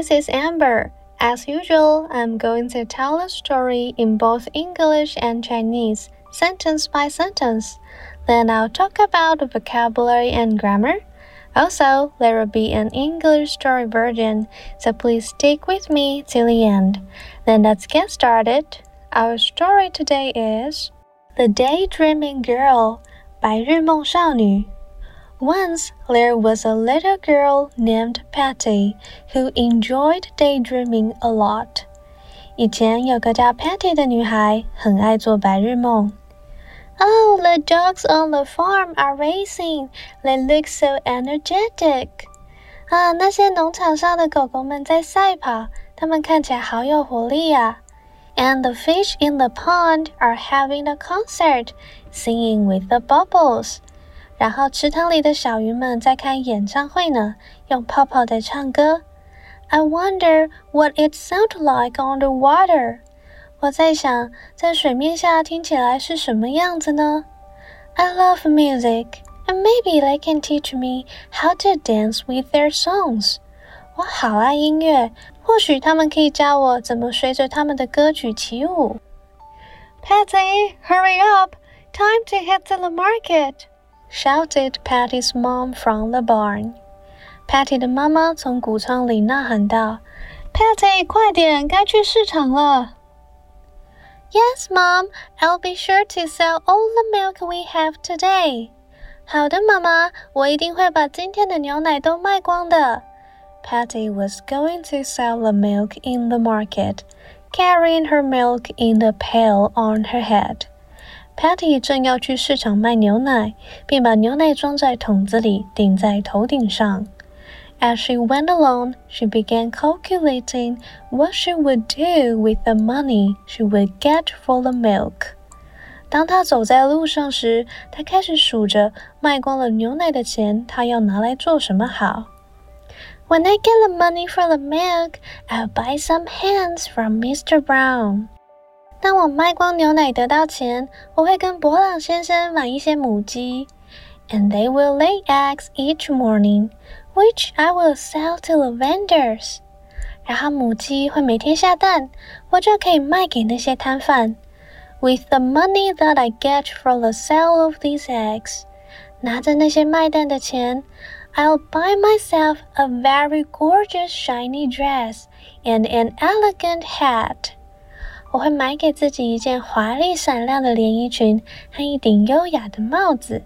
This is Amber. As usual, I'm going to tell a story in both English and Chinese, sentence by sentence. Then I'll talk about the vocabulary and grammar. Also, there will be an English story version, so please stick with me till the end. Then let's get started. Our story today is The Daydreaming Girl 白日梦少女 once there was a little girl named Patty who enjoyed daydreaming a lot. 以前有个叫 Patty 的女孩，很爱做白日梦。Oh, the dogs on the farm are racing. They look so energetic. 啊，那些农场上的狗狗们在赛跑，它们看起来好有活力呀、啊。And the fish in the pond are having a concert, singing with the bubbles. 然后池塘里的小鱼们在开演唱会呢，用泡泡在唱歌。I wonder what it sounds like underwater。我在想，在水面下听起来是什么样子呢？I love music, and maybe they can teach me how to dance with their songs。我好爱音乐，或许他们可以教我怎么随着他们的歌曲起舞。Patty, hurry up! Time to head to the market shouted Patty's mom from the barn. Patty 的妈妈从谷仓里呐喊道：“Patty，快点，该去市场了。” Yes, Mom. I'll be sure to sell all the milk we have today. 好的，妈妈，我一定会把今天的牛奶都卖光的。Patty was going to sell the milk in the market, carrying her milk in the pail on her head. Patty 正要去市场卖牛奶，并把牛奶装在桶子里，顶在头顶上。As she went along, she began calculating what she would do with the money she would get for the milk. 当她走在路上时，她开始数着卖光了牛奶的钱，她要拿来做什么好。When I get the money for the milk, I'll buy some hens from Mr. Brown. 当我卖光牛奶得到钱，我会跟博朗先生买一些母鸡，and they will lay eggs each morning, which I will sell to the vendors。然后母鸡会每天下蛋，我就可以卖给那些摊贩。With the money that I get from the sale of these eggs，拿着那些卖蛋的钱，I'll buy myself a very gorgeous shiny dress and an elegant hat。 我会买给自己一件华丽闪亮的连衣裙和一顶优雅的帽子。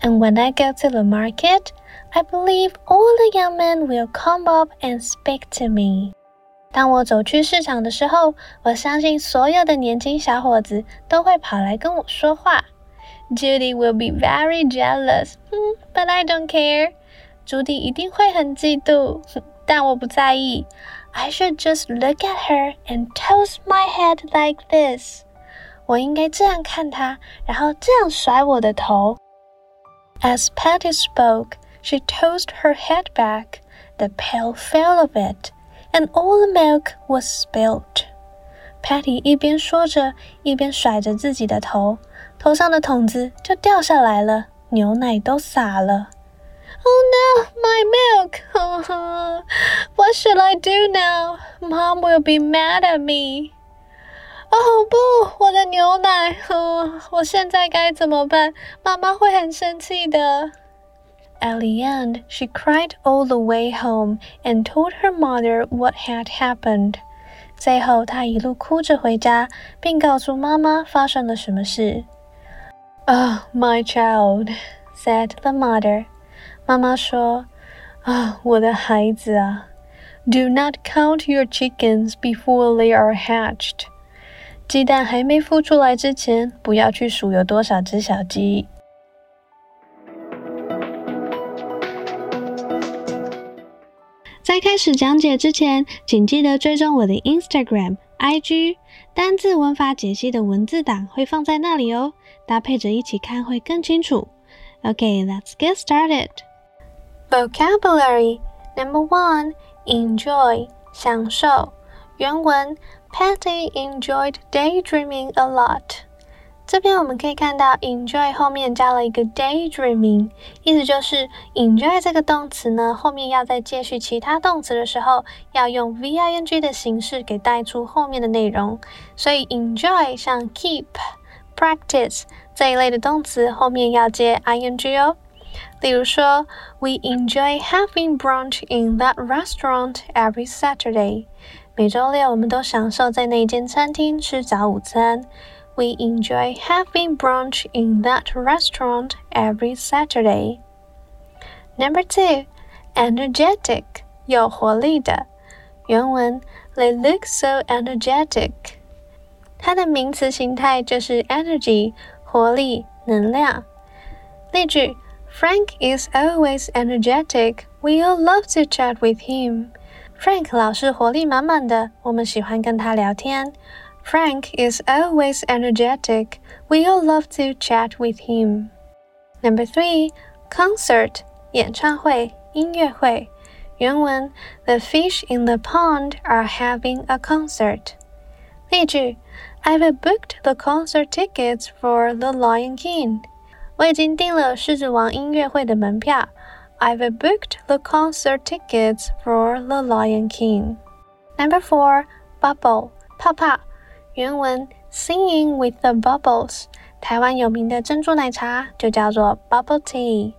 And when I go to the market, I believe all the young men will come up and speak to me. 当我走去市场的时候，我相信所有的年轻小伙子都会跑来跟我说话。Judy will be very jealous, but I don't care. 朱迪一定会很嫉妒，但我不在意。I should just look at her and toast my head like this. 我应该这样看她，然后这样甩我的头。As Patty spoke, she tossed her head back. The pail fell of it, and all the milk was spilt. Patty 一边说着，一边甩着自己的头，头上的桶子就掉下来了，牛奶都洒了。 Oh no, my milk! what should I do now? Mom will be mad at me. 哦不，我的牛奶！哦，我现在该怎么办？妈妈会很生气的。At the end, she cried all the way home and told her mother what had happened. 最后，她一路哭着回家，并告诉妈妈发生了什么事。Oh, my child, said the mother. 妈妈说：“啊，我的孩子啊，Do not count your chickens before they are hatched。鸡蛋还没孵出来之前，不要去数有多少只小鸡。”在开始讲解之前，请记得追踪我的 Instagram、IG，单字文法解析的文字档会放在那里哦，搭配着一起看会更清楚。OK，Let's get started. Vocabulary Number one, enjoy 享受。原文 Patty enjoyed daydreaming a lot. 这边我们可以看到，enjoy 后面加了一个 daydreaming，意思就是 enjoy 这个动词呢，后面要再接续其他动词的时候，要用 v-i-n-g 的形式给带出后面的内容。所以 enjoy 像 keep、practice 这一类的动词后面要接 ing 哦。例如说，We enjoy having brunch in that restaurant every Saturday。每周六我们都享受在那间餐厅吃早午餐。We enjoy having brunch in that restaurant every Saturday. Number two, energetic, 有活力的。原文 They look so energetic. 它的名词形态就是 energy，活力、能量。例句 ：Frank is always energetic. We all love to chat with him. Frank 老是活力满满的，我们喜欢跟他聊天。Frank is always energetic. We all love to chat with him. Number three, concert 演唱会、音乐会。原文：The fish in the pond are having a concert. 例句：I've booked the concert tickets for The Lion King. 我已经订了狮子王音乐会的门票。I've booked the concert tickets for The Lion King. Number four, bubble 泡泡。原文 Singing with the Bubbles，台湾有名的珍珠奶茶就叫做 Bubble Tea。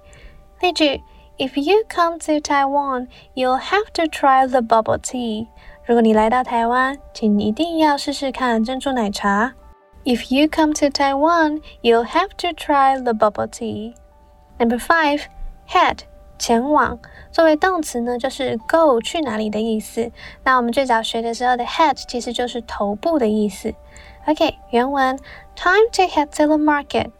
例句：If you come to Taiwan, you'll have to try the bubble tea。如果你来到台湾，请一定要试试看珍珠奶茶。 If you come to Taiwan, you'll have to try the bubble tea. Number five, head 前往。作为动词呢，就是 go 去哪里的意思。那我们最早学的时候的 head 其实就是头部的意思。OK，原文 Time to head to the market。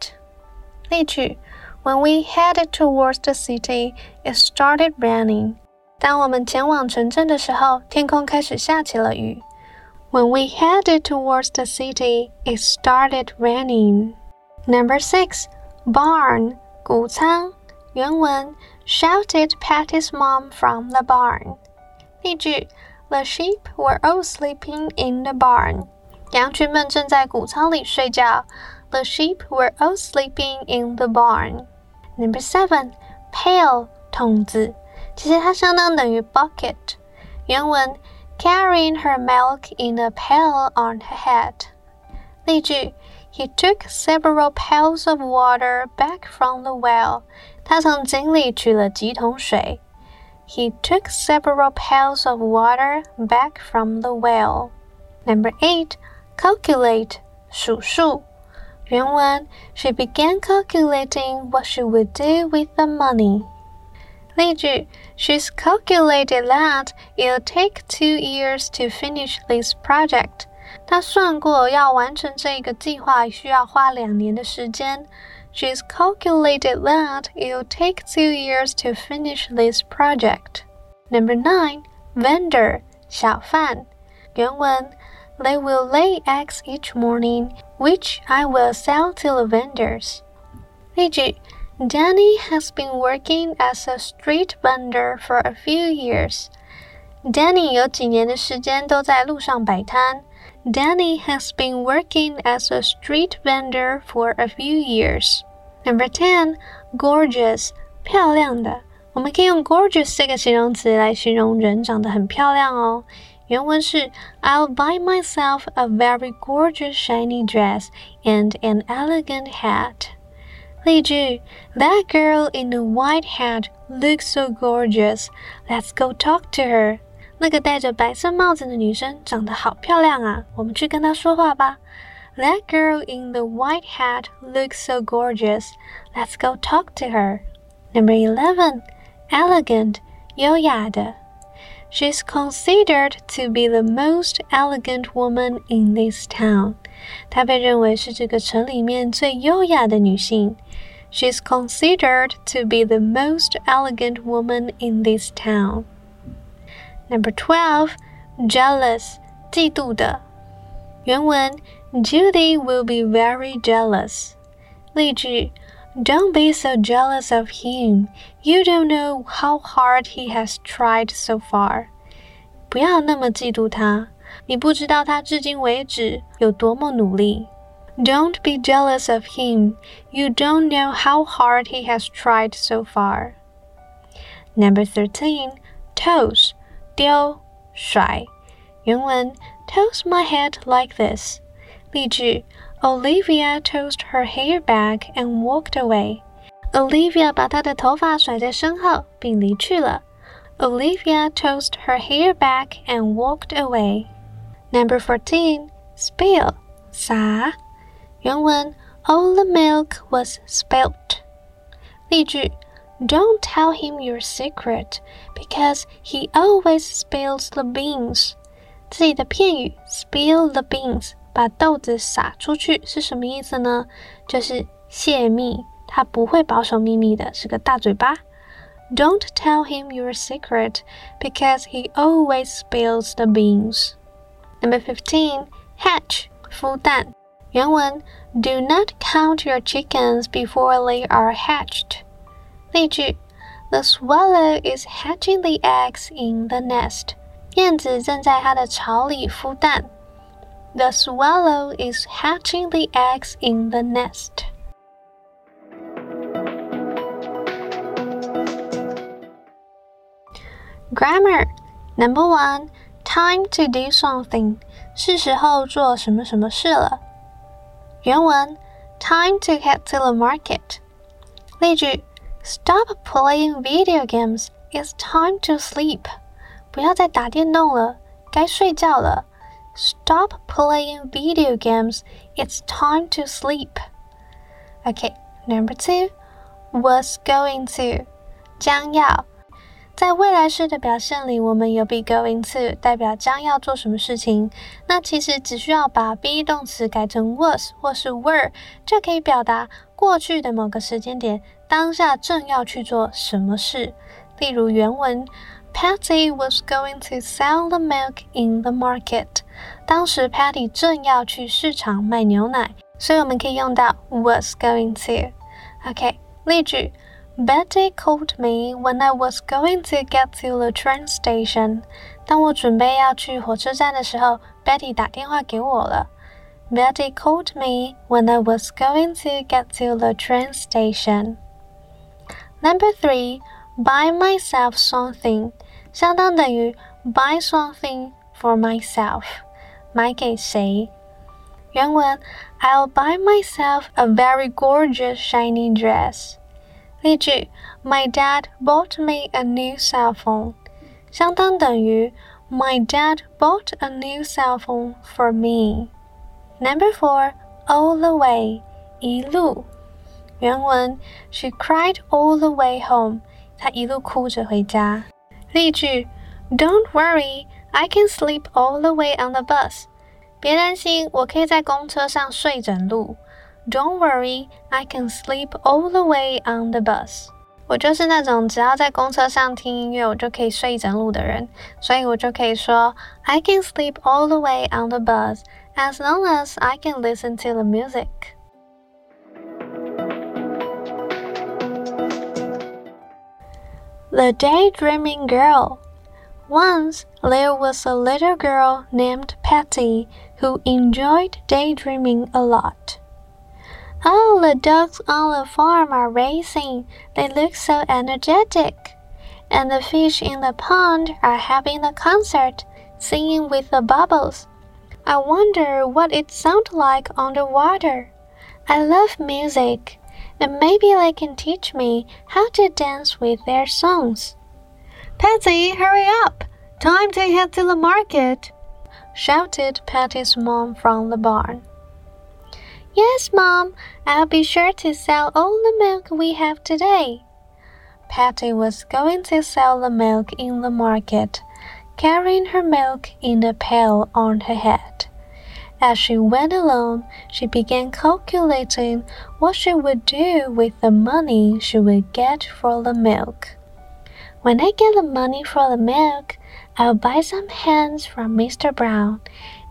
例句：When we headed towards the city, it started raining。当我们前往城镇的时候，天空开始下起了雨。 When we headed towards the city, it started raining. Number six, barn 谷仓。原文 shouted Patty's mom from the barn. 例句：The sheep were all sleeping in the barn. 羊群们正在谷仓里睡觉。The sheep were all sleeping in the barn. Number seven, pail 桶子，其实它相当等于 bucket。原文 carrying her milk in a pail on her head. 例句 He took several pails of water back from the well. 他从井里取了几桶水。He took several pails of water back from the well. Number eight, calculate 数数。原文 She began calculating what she would do with the money. 例句 She's calculated that it'll take two years to finish this project. 她算过要完成这个计划需要花两年的时间。She's calculated that it'll take two years to finish this project. Number nine, vendor 小贩。原文 They will lay eggs each morning, which I will sell to the vendors. 例句 Danny has been working as a street vendor for a few years. Danny 有几年的时间都在路上摆摊。Danny has been working as a street vendor for a few years. Number ten, gorgeous，漂亮的。我们可以用 gorgeous 这个形容词来形容人长得很漂亮哦。原文是 I'll buy myself a very gorgeous shiny dress and an elegant hat. 例句 That girl in the white hat looks so gorgeous. Let's go talk to her. 那个戴着白色帽子的女生长得好漂亮啊，我们去跟她说话吧。That girl in the white hat looks so gorgeous. Let's go talk to her. Number eleven, elegant, 优雅的。She's considered to be the most elegant woman in this town. 她被认为是这个城里面最优雅的女性。She's considered to be the most elegant woman in this town. Number twelve, jealous, 嫉妒的。原文 Judy will be very jealous. 例句 Don't be so jealous of him. You don't know how hard he has tried so far. 不要那么嫉妒他， 你不知道他至今为止有多么努力。 Don't be jealous of him. You don't know how hard he has tried so far. Number 13. Toss 丢甩原文 Toss my head like this 例句 Olivia tossed her hair back and walked away. Olivia 把她的头发甩在身后并离去了。Olivia tossed her hair back and walked away. Number fourteen, spill 洒原文 All the milk was spilt. 例句 Don't tell him your secret because he always spills the beans. 这里的片语 spill the beans 把豆子撒出去是什么意思呢？就是泄密，他不会保守秘密的，是个大嘴巴。Don't tell him your secret because he always spills the beans. Number fifteen, hatch 孵蛋。原文 Do not count your chickens before they are hatched. 例句 The swallow is hatching the eggs in the nest. 燕子正在它的巢里孵蛋。the swallow is hatching the eggs in the nest. Grammar Number one, time to do something. 是时候做什么什么事了。原文 Time to head to the market. 例句 Stop playing video games. It's time to sleep. 不要再打电动了，该睡觉了。Stop playing video games. It's time to sleep. Okay, number two was going to 将要。 在未来式的表现里，我们有 be going to 代表将要做什么事情。那其实只需要把 be 动词改成 was 或是 were，就可以表达过去的某个时间点，当下正要去做什么事。例如原文。Patty was going to sell the milk in the market。当时 Patty 正要去市场卖牛奶，所以我们可以用到 was going to。OK，例句 ：Betty called me when I was going to get to the train station。当我准备要去火车站的时候，Betty 打电话给我了。Betty called me when I was going to get to the train station. Number three, buy myself something. 相当等于 buy something for myself，买给谁？原文 I'll buy myself a very gorgeous shiny dress。 例句 My dad bought me a new cell phone，相当等于 My dad bought a new cell phone for me。Number four, all the way，一路。原文 She cried all the way home，她一路哭着回家。例句：Don't worry, I can sleep all the way on the bus. 别担心，我可以在公车上睡整路。 Don't worry, I can sleep all the way on the bus. 我就是那种只要在公车上听音乐，我就可以睡一整路的人，所以我就可以说 I can sleep all the way on the bus as long as I can listen to the music. The Daydreaming Girl. Once there was a little girl named Patty who enjoyed daydreaming a lot. Oh, the dogs on the farm are racing. They look so energetic. And the fish in the pond are having a concert, singing with the bubbles. I wonder what it sounds like underwater. I love music and maybe they can teach me how to dance with their songs. Patty, hurry up! Time to head to the market! shouted Patty's mom from the barn. Yes, Mom, I'll be sure to sell all the milk we have today. Patty was going to sell the milk in the market, carrying her milk in a pail on her head. As she went along, she began calculating what she would do with the money she would get for the milk. When I get the money for the milk, I'll buy some hens from Mr. Brown,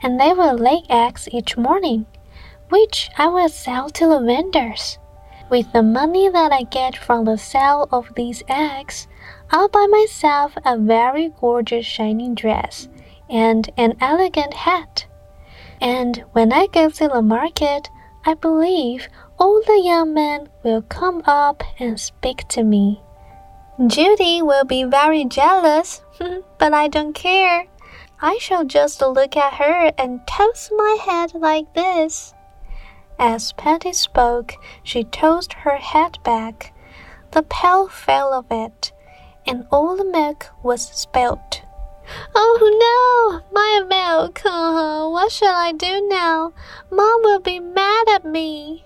and they will lay eggs each morning, which I will sell to the vendors. With the money that I get from the sale of these eggs, I'll buy myself a very gorgeous shining dress and an elegant hat. And when I go to the market, I believe all the young men will come up and speak to me. Judy will be very jealous, but I don't care. I shall just look at her and toss my head like this. As Patty spoke, she tossed her head back. The pail fell of it, and all the milk was spilt. Oh no, my milk! Oh, what shall I do now? Mom will be mad at me.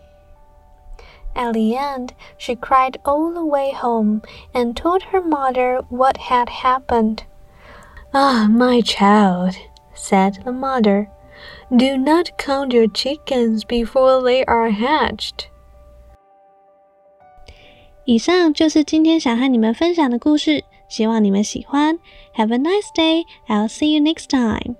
At the end, she cried all the way home and told her mother what had happened. Ah, my child, said the mother, do not count your chickens before they are hatched. 以上就是今天想和你们分享的故事，希望你们喜欢。Have a nice day. I'll see you next time.